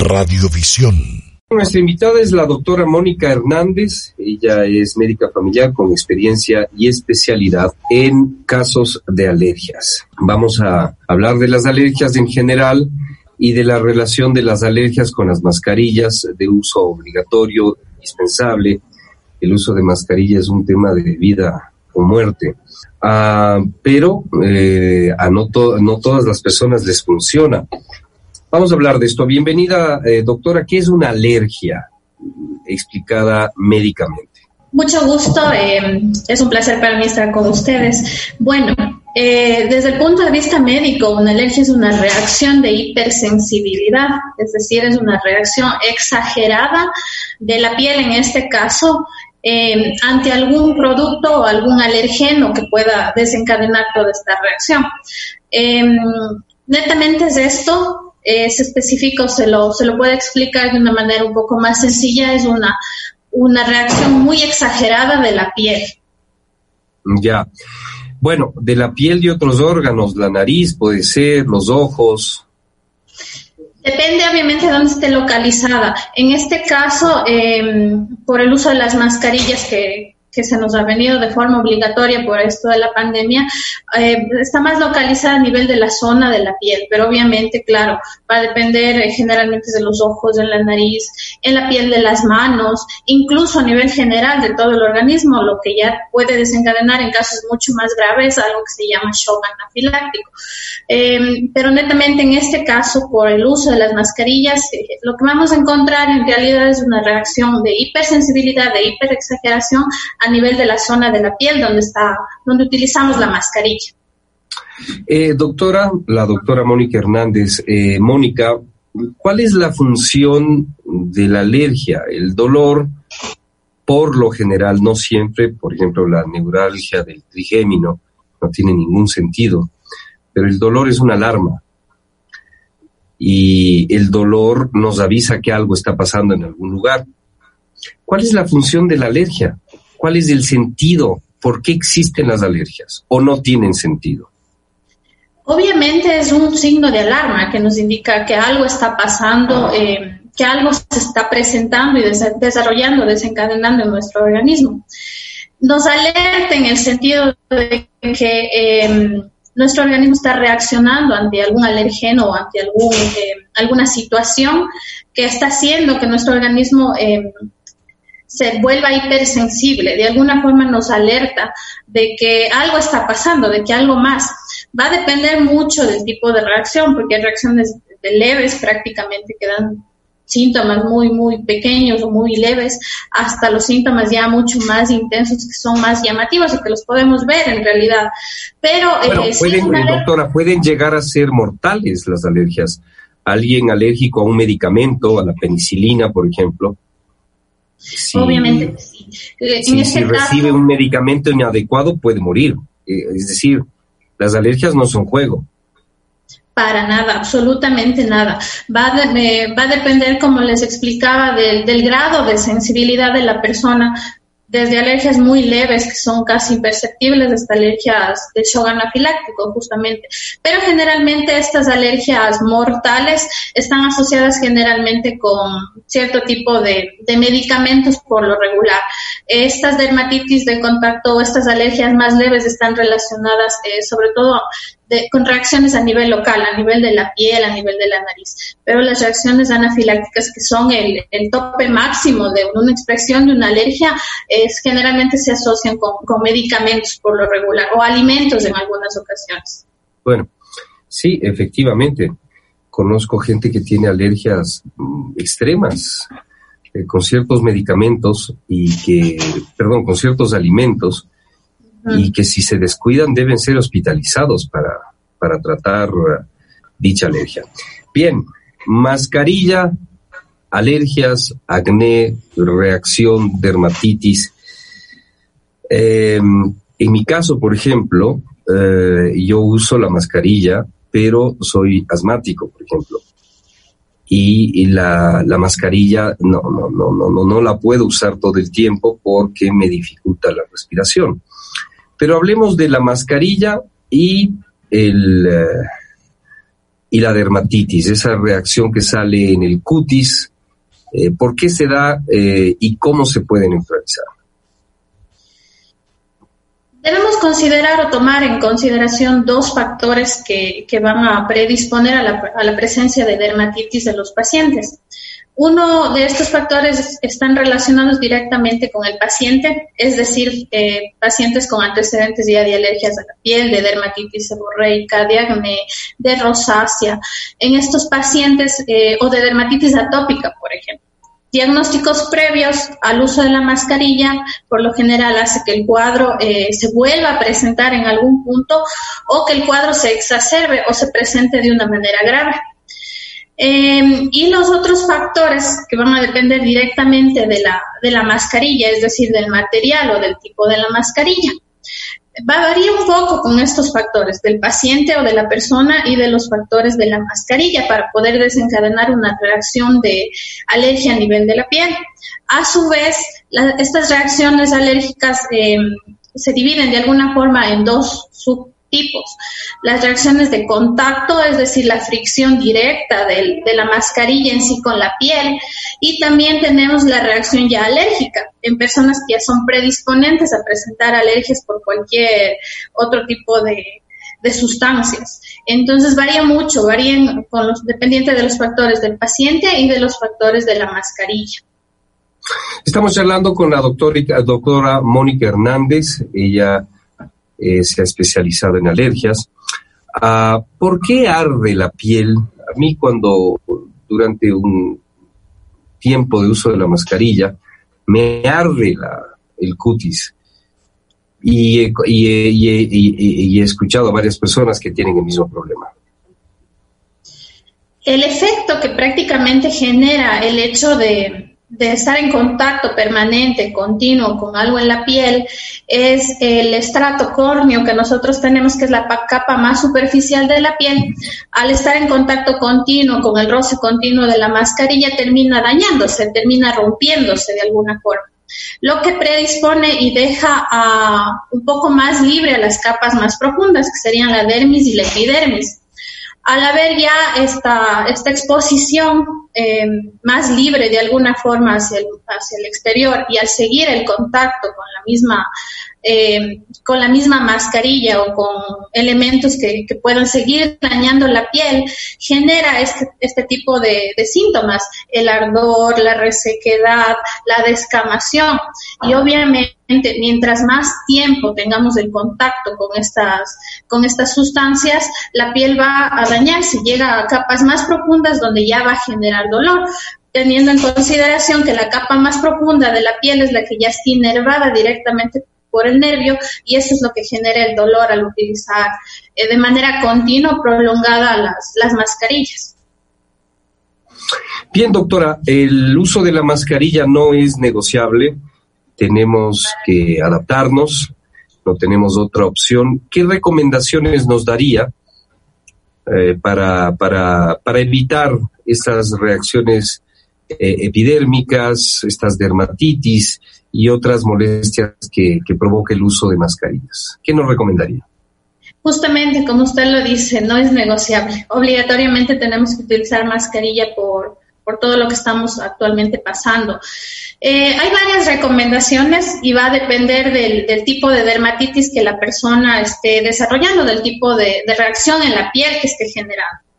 Radiovisión. Nuestra invitada es la doctora Mónica Hernández. Ella es médica familiar con experiencia y especialidad en casos de alergias. Vamos a hablar de las alergias en general y de la relación de las alergias con las mascarillas de uso obligatorio, indispensable. El uso de mascarilla es un tema de vida o muerte. Ah, pero eh, a no, no todas las personas les funciona. Vamos a hablar de esto. Bienvenida, eh, doctora. ¿Qué es una alergia explicada médicamente? Mucho gusto. Eh, es un placer para mí estar con ustedes. Bueno, eh, desde el punto de vista médico, una alergia es una reacción de hipersensibilidad, es decir, es una reacción exagerada de la piel, en este caso, ante algún producto o algún alergeno que pueda desencadenar toda esta reacción. netamente es esto, es específico, se lo, se lo puede explicar de una manera un poco más sencilla, es una, una reacción muy exagerada de la piel. Ya. Bueno, de la piel y otros órganos, la nariz puede ser, los ojos. Depende obviamente de dónde esté localizada. En este caso, em, por el uso de las mascarillas que, que se nos ha venido de forma obligatoria por esto de la pandemia, eh, está más localizada a nivel de la zona de la piel, pero obviamente, claro, va a depender eh, generalmente de los ojos, de la nariz, en la piel de las manos, incluso a nivel general de todo el organismo, lo que ya puede desencadenar en casos mucho más graves algo que se llama shock anafiláctico. Em, pero netamente en este caso, por el uso de las mascarillas, eh, lo que vamos a encontrar en realidad es una reacción de hipersensibilidad, de hiperexageración a nivel de la zona de la piel donde está, donde utilizamos la mascarilla. Eh, doctora, la doctora Mónica Hernández, eh, Mónica, ¿cuál es la función de la alergia? El dolor, por lo general, no siempre, por ejemplo, la neuralgia del trigémino, no tiene ningún sentido, pero el dolor es una alarma. Y el dolor nos avisa que algo está pasando en algún lugar. ¿Cuál es la función de la alergia? ¿Cuál es el sentido? ¿Por qué existen las alergias o no tienen sentido? Obviamente es un signo de alarma que nos indica que algo está pasando, eh, que algo se está presentando y desarrollando, desencadenando en nuestro organismo. Nos alerta en el sentido de que em, nuestro organismo está reaccionando ante algún alergeno o ante em, alguna situación que está haciendo que nuestro organismo em, se vuelva hipersensible, de alguna forma nos alerta de que algo está pasando, de que algo más. Va a depender mucho del tipo de reacción, porque hay reacciones de leves prácticamente que dan síntomas muy, muy pequeños o muy leves, hasta los síntomas ya mucho más intensos que son más llamativos y que los podemos ver en realidad. Pero, eh, pueden, doctora, pueden llegar a ser mortales las alergias. Alguien alérgico a un medicamento, a la penicilina, por ejemplo, Obviamente sí. Eh, si, recibe un medicamento inadecuado puede morir. Eh, es decir, las alergias no son juego. Para nada, absolutamente nada. Va a, va a depender, como les explicaba, del, del grado de sensibilidad de la persona desde alergias muy leves que son casi imperceptibles hasta alergias de shock anafiláctico justamente. Pero generalmente estas alergias mortales están asociadas generalmente con cierto tipo de, medicamentos por lo regular. Estas dermatitis de contacto o estas alergias más leves están relacionadas eh, sobre todo con reacciones a nivel local, a nivel de la piel, a nivel de la nariz. Pero las reacciones anafilácticas, que son el, tope máximo de una expresión de una alergia, es, generalmente se asocian con, medicamentos por lo regular o alimentos en algunas ocasiones. Bueno, sí, efectivamente. Conozco gente que tiene alergias mm, extremas eh, con ciertos medicamentos y que, perdón, con ciertos alimentos y que si se descuidan deben ser hospitalizados para, para tratar uh, dicha alergia. Bien, mascarilla, alergias, acné, reacción, dermatitis. Em, en mi caso, por ejemplo, eh, yo uso la mascarilla, pero soy asmático, por ejemplo. Y, la, la, mascarilla no, no, no, no, no, no la puedo usar todo el tiempo porque me dificulta la respiración. Pero hablemos de la mascarilla y el, eh, y la dermatitis, esa reacción que sale en el cutis, eh, ¿por qué se da eh, y cómo se puede neutralizar? Debemos considerar o tomar en consideración dos factores que, van a predisponer a la, a la, presencia de dermatitis de los pacientes. Uno de estos factores están relacionados directamente con el paciente, es decir, eh, pacientes con antecedentes ya de alergias a la piel, de dermatitis seborreica, de de rosácea. En estos pacientes, eh, o de dermatitis atópica, por ejemplo. Diagnósticos previos al uso de la mascarilla, por lo general, hace que el cuadro eh, se vuelva a presentar en algún punto o que el cuadro se exacerbe o se presente de una manera grave. Eh, y los otros factores que van a depender directamente de la, de la mascarilla, es decir, del material o del tipo de la mascarilla va a variar un poco con estos factores del paciente o de la persona y de los factores de la mascarilla para poder desencadenar una reacción de alergia a nivel de la piel. A su vez, estas reacciones alérgicas eh, se dividen de alguna forma en dos sub tipos. Las reacciones de contacto, es decir, la fricción directa de la mascarilla en sí con la piel. Y también tenemos la reacción ya alérgica en personas que ya son predisponentes a presentar alergias por cualquier otro tipo de, sustancias. Entonces varía mucho, varían con los, dependiente de los factores del paciente y de los factores de la mascarilla. Estamos charlando con la doctora, doctora Mónica Hernández. Ella eh, se ha especializado en alergias. Ah, ¿Por qué arde la piel? A mí cuando durante un tiempo de uso de la mascarilla me arde el cutis. Y, y, he escuchado a varias personas que tienen el mismo problema. El efecto que prácticamente genera el hecho de, de estar en contacto permanente, continuo con algo en la piel, es el estrato córneo que nosotros tenemos, que es la capa más superficial de la piel. Al estar en contacto continuo con el roce continuo de la mascarilla, termina dañándose, termina rompiéndose de alguna forma lo que predispone y deja un poco más libre a las capas más profundas, que serían la dermis y la epidermis al haber ya esta, esta exposición eh, más libre de alguna forma hacia el, hacia el exterior y al seguir el contacto con la misma eh, con la misma mascarilla o con elementos que, que, puedan seguir dañando la piel, genera este, este tipo de, síntomas, el ardor, la resequedad, la descamación. Y obviamente, mientras más tiempo tengamos el contacto con estas, con estas sustancias, la piel va a dañarse, llega a capas más profundas donde ya va a generar dolor teniendo en consideración que la capa más profunda de la piel es la que ya está inervada directamente por el nervio y eso es lo que genera el dolor al utilizar eh, de manera continua prolongada las, las mascarillas. Bien, doctora, el uso de la mascarilla no es negociable. Tenemos que adaptarnos, no tenemos otra opción. ¿Qué recomendaciones nos daría eh, para, para, para, evitar estas reacciones eh, epidérmicas, estas dermatitis y otras molestias que, provoca el uso de mascarillas. ¿Qué nos recomendaría? Justamente, como usted lo dice, no es negociable. Obligatoriamente tenemos que utilizar mascarilla por, por todo lo que estamos actualmente pasando. Eh, hay varias recomendaciones y va a depender del, tipo de dermatitis que la persona esté desarrollando, del tipo de reacción en la piel que esté generando.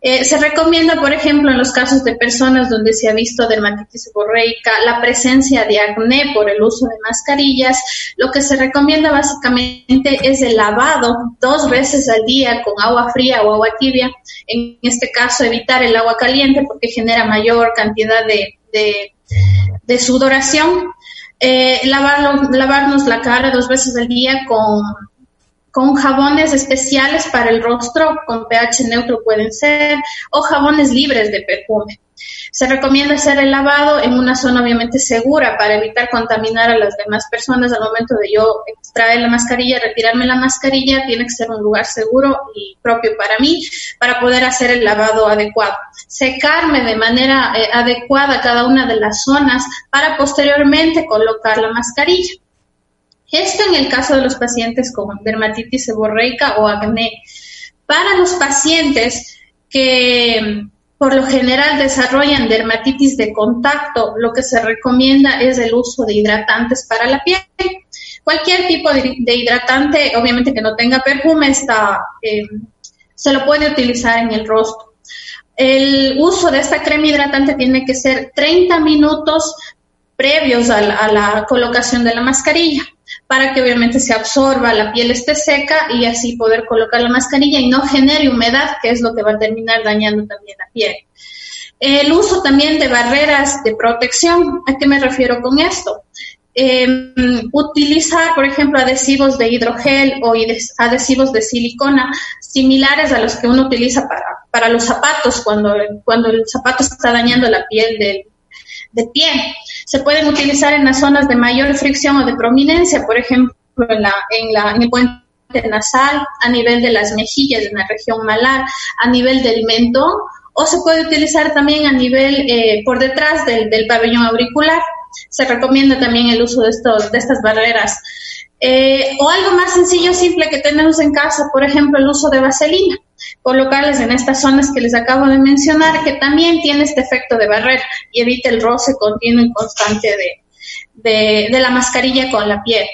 Eh, se recomienda, por ejemplo, en los casos de personas donde se ha visto dermatitis seborreica, la presencia de acné por el uso de mascarillas. Lo que se recomienda básicamente es el lavado dos veces al día con agua fría o agua tibia. En este caso, evitar el agua caliente porque genera mayor cantidad de, de, sudoración. Eh, lavarnos la cara dos veces al día con con jabones especiales para el rostro, con pH neutro pueden ser, o jabones libres de perfume. Se recomienda hacer el lavado en una zona obviamente segura para evitar contaminar a las demás personas al momento de yo extraer la mascarilla, retirarme la mascarilla, tiene que ser un lugar seguro y propio para mí para poder hacer el lavado adecuado. Secarme de manera eh, adecuada cada una de las zonas para posteriormente colocar la mascarilla. Esto en el caso de los pacientes con dermatitis seborreica o acné. Para los pacientes que por lo general desarrollan dermatitis de contacto, lo que se recomienda es el uso de hidratantes para la piel. Cualquier tipo de, hidratante, obviamente que no tenga perfume, está, eh, se lo puede utilizar en el rostro. El uso de esta crema hidratante tiene que ser 30 minutos previos a la colocación de la mascarilla para que obviamente se absorba, la piel esté seca y así poder colocar la mascarilla y no genere humedad, que es lo que va a terminar dañando también la piel. El uso también de barreras de protección, ¿a qué me refiero con esto? Em, utilizar, por ejemplo, adhesivos de hidrogel o adhesivos de silicona similares a los que uno utiliza para, para los zapatos cuando, cuando el zapato está dañando la piel del, de pie. Se pueden utilizar en las zonas de mayor fricción o de prominencia, por ejemplo, en, la, en, la, en el puente nasal, a nivel de las mejillas, en la región malar, a nivel del mentón, o se puede utilizar también a nivel eh, por detrás del, del, pabellón auricular. Se recomienda también el uso de, estos, de estas barreras. Eh, o algo más sencillo, simple que tenemos en casa, por ejemplo, el uso de vaselina colocarles en estas zonas que les acabo de mencionar, que también tiene este efecto de barrera y evita el roce continuo y constante de, de, la mascarilla con la piel.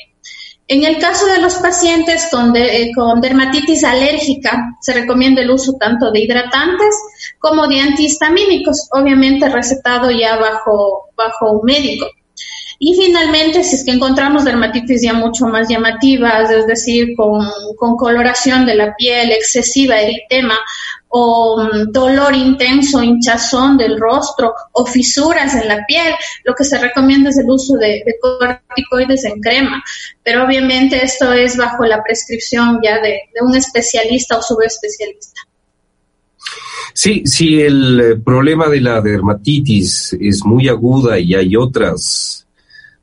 En el caso de los pacientes con, eh, con, dermatitis alérgica, se recomienda el uso tanto de hidratantes como de antihistamínicos, obviamente recetado ya bajo, bajo un médico. Y finalmente, si es que encontramos dermatitis ya mucho más llamativas, es decir, con, coloración de la piel, excesiva eritema o mm, dolor intenso, hinchazón del rostro o fisuras en la piel, lo que se recomienda es el uso de, corticoides en crema. Pero obviamente esto es bajo la prescripción ya de, de un especialista o subespecialista. Sí, si el eh, problema de la dermatitis es muy aguda y hay otras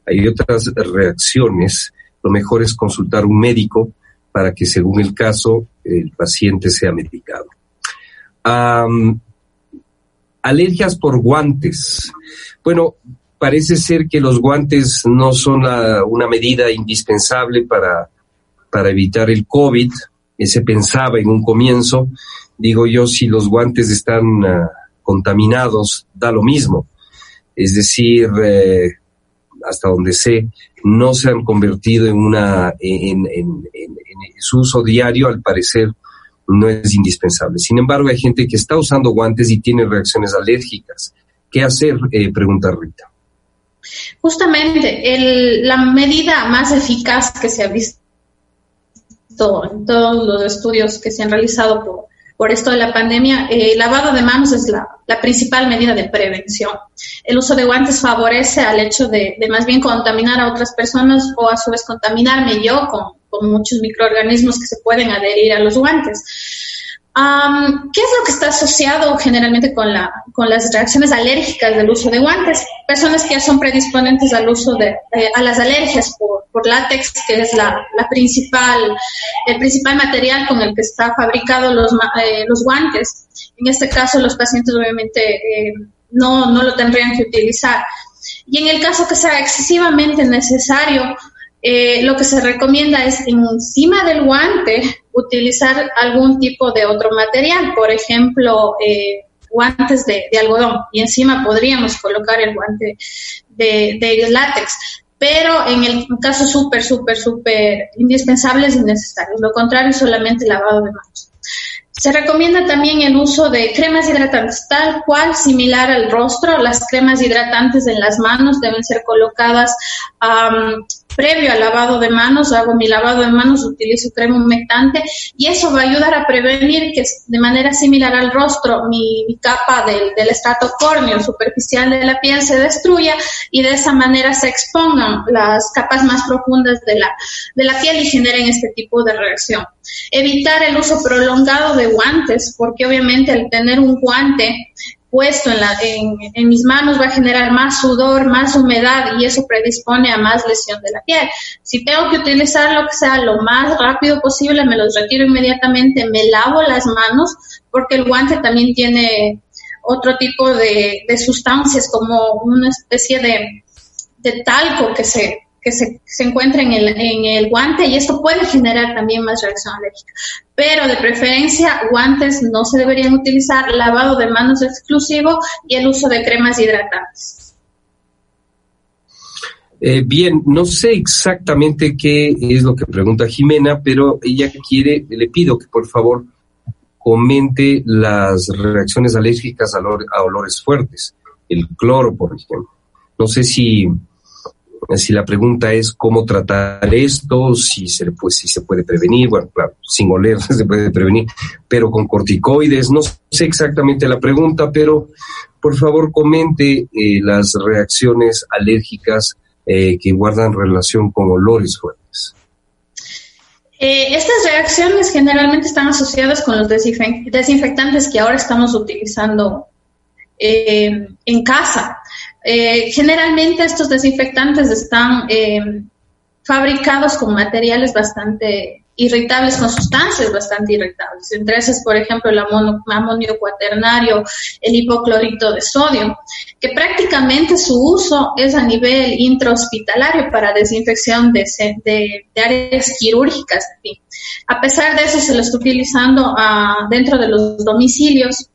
hay otras reacciones, lo mejor es consultar un médico para que según el caso el paciente sea medicado. alergias por guantes. Bueno, parece ser que los guantes no son una medida indispensable para, para evitar el COVID. Se pensaba en un comienzo. Digo yo, si los guantes están ah, contaminados, da lo mismo. Es decir, eh, hasta donde sé, no se han convertido en una, en, su uso diario, al parecer no es indispensable. Sin embargo, hay gente que está usando guantes y tiene reacciones alérgicas. ¿Qué hacer? Eh, pregunta Rita. Justamente, la medida más eficaz que se ha visto en todos los estudios que se han realizado por por esto de la pandemia, el lavado de manos es la, principal medida de prevención. El uso de guantes favorece al hecho de, más bien contaminar a otras personas o a su vez contaminarme yo con, con muchos microorganismos que se pueden adherir a los guantes. ¿Qué es lo que está asociado generalmente con, la, con las reacciones alérgicas del uso de guantes? Personas que ya son predisponentes al uso de eh, a las alergias por, por látex, que es la, la, principal, el principal material con el que está fabricado los, eh, los guantes. En este caso, los pacientes obviamente eh, no, no lo tendrían que utilizar. Y en el caso que sea excesivamente necesario, eh, lo que se recomienda es encima del guante utilizar algún tipo de otro material, por ejemplo, eh, guantes de, algodón y encima podríamos colocar el guante de, látex. Pero en el caso súper, súper, súper indispensable es innecesario. Lo contrario, solamente lavado de manos. Se recomienda también el uso de cremas hidratantes, tal cual similar al rostro. Las cremas hidratantes en las manos deben ser colocadas previo al lavado de manos, hago mi lavado de manos, utilizo crema humectante y eso va a ayudar a prevenir que de manera similar al rostro mi, capa del, del estrato córneo superficial de la piel se destruya y de esa manera se expongan las capas más profundas de la, de la piel y generen este tipo de reacción. Evitar el uso prolongado de guantes, porque obviamente al tener un guante puesto en, la, en, mis manos va a generar más sudor, más humedad y eso predispone a más lesión de la piel. Si tengo que utilizar lo que sea lo más rápido posible, me los retiro inmediatamente, me lavo las manos porque el guante también tiene otro tipo de, sustancias como una especie de talco que se, que se, se encuentra en el, en el guante y esto puede generar también más reacción alérgica. Pero de preferencia, guantes no se deberían utilizar, lavado de manos exclusivo y el uso de cremas hidratantes. Eh, bien, no sé exactamente qué es lo que pregunta Jimena, pero ella quiere, le pido que por favor comente las reacciones alérgicas a, a olores fuertes, el cloro, por ejemplo. No sé si, si la pregunta es cómo tratar esto, si se, puede prevenir, bueno, claro, sin oler se puede prevenir, pero con corticoides, no sé exactamente la pregunta, pero por favor comente eh, las reacciones alérgicas eh, que guardan relación con olores fuertes. Eh, estas reacciones generalmente están asociadas con los desinfectantes que ahora estamos utilizando en casa. Generalmente estos desinfectantes están fabricados con materiales bastante irritables con sustancias bastante irritables. Entre esas, por ejemplo, el amonio cuaternario, el hipoclorito de sodio, que prácticamente su uso es a nivel intrahospitalario para desinfección de, áreas quirúrgicas. A pesar de eso, se lo está utilizando ah, dentro de los domicilios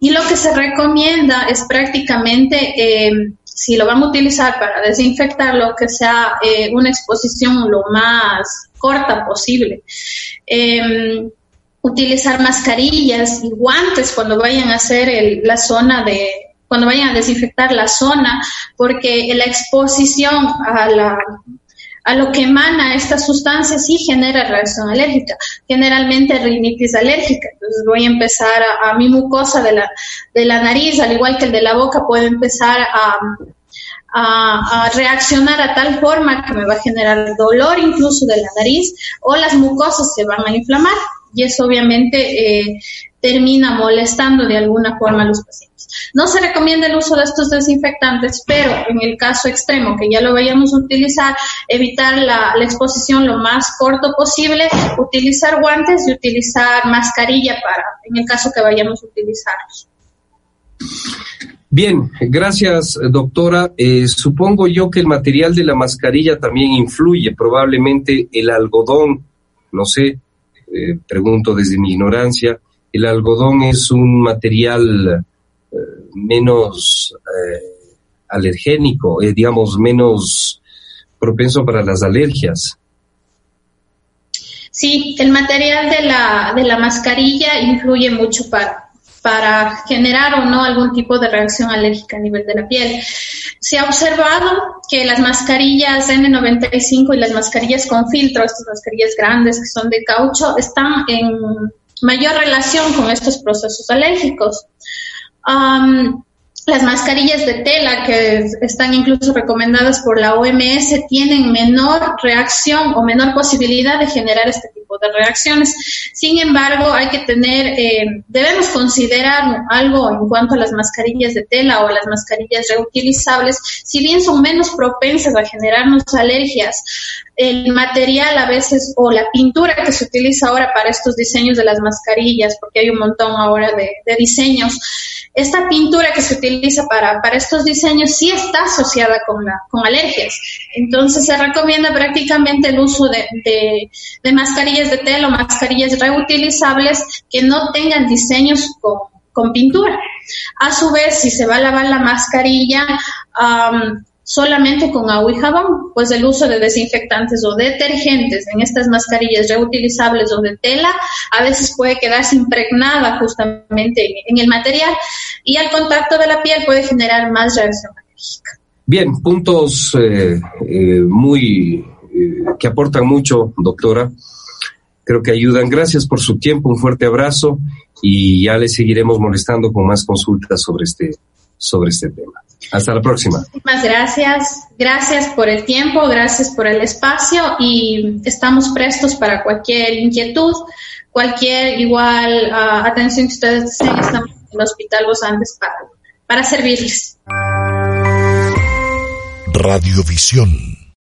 y lo que se recomienda es prácticamente... Eh, si lo vamos a utilizar para desinfectarlo, que sea eh, una exposición lo más corta posible. Em, utilizar mascarillas y guantes cuando vayan a hacer la zona de, cuando vayan a desinfectar la zona, porque la exposición a la a lo que emana esta sustancia sí genera reacción alérgica, generalmente rinitis alérgica. Entonces voy a empezar a, mi mucosa de la, de la nariz, al igual que el de la boca, puede empezar a, a, reaccionar a tal forma que me va a generar dolor incluso de la nariz o las mucosas se van a inflamar y eso obviamente eh, termina molestando de alguna forma a los pacientes. No se recomienda el uso de estos desinfectantes, pero en el caso extremo que ya lo vayamos a utilizar, evitar la, la exposición lo más corto posible, utilizar guantes y utilizar mascarilla para, en el caso que vayamos a utilizarlos. Bien, gracias doctora. Eh, supongo yo que el material de la mascarilla también influye, probablemente el algodón, no sé, eh, pregunto desde mi ignorancia, el algodón es un material eh, menos alergénico, digamos, menos propenso para las alergias. Sí, el material de la, de la mascarilla influye mucho para, para generar o no algún tipo de reacción alérgica a nivel de la piel. Se ha observado que las mascarillas N95 y las mascarillas con filtro, estas mascarillas grandes que son de caucho, están en mayor relación con estos procesos alérgicos. Las mascarillas de tela, que están incluso recomendadas por la OMS, tienen menor reacción o menor posibilidad de generar este tipo de reacciones. Sin embargo, hay que tener, eh, debemos considerar algo en cuanto a las mascarillas de tela o las mascarillas reutilizables, si bien son menos propensas a generarnos alergias, el material a veces o la pintura que se utiliza ahora para estos diseños de las mascarillas, porque hay un montón ahora de, diseños, esta pintura que se utiliza para, para estos diseños sí está asociada con, la, con alergias. Entonces se recomienda prácticamente el uso de, de, mascarillas de tela o mascarillas reutilizables que no tengan diseños con, pintura. A su vez, si se va a lavar la mascarilla solamente con agua y jabón, pues el uso de desinfectantes o detergentes en estas mascarillas reutilizables o de tela a veces puede quedarse impregnada justamente en, el material y al contacto de la piel puede generar más reacción alérgica. Bien, puntos eh, eh, muy eh, que aportan mucho, doctora creo que ayudan. Gracias por su tiempo, un fuerte abrazo y ya le seguiremos molestando con más consultas sobre este, sobre este tema. Hasta la próxima. Muchísimas gracias. Gracias por el tiempo, gracias por el espacio y estamos prestos para cualquier inquietud, cualquier igual ah, atención que ustedes deseen. Estamos en el Hospital Los Andes para, para servirles. Radiovisión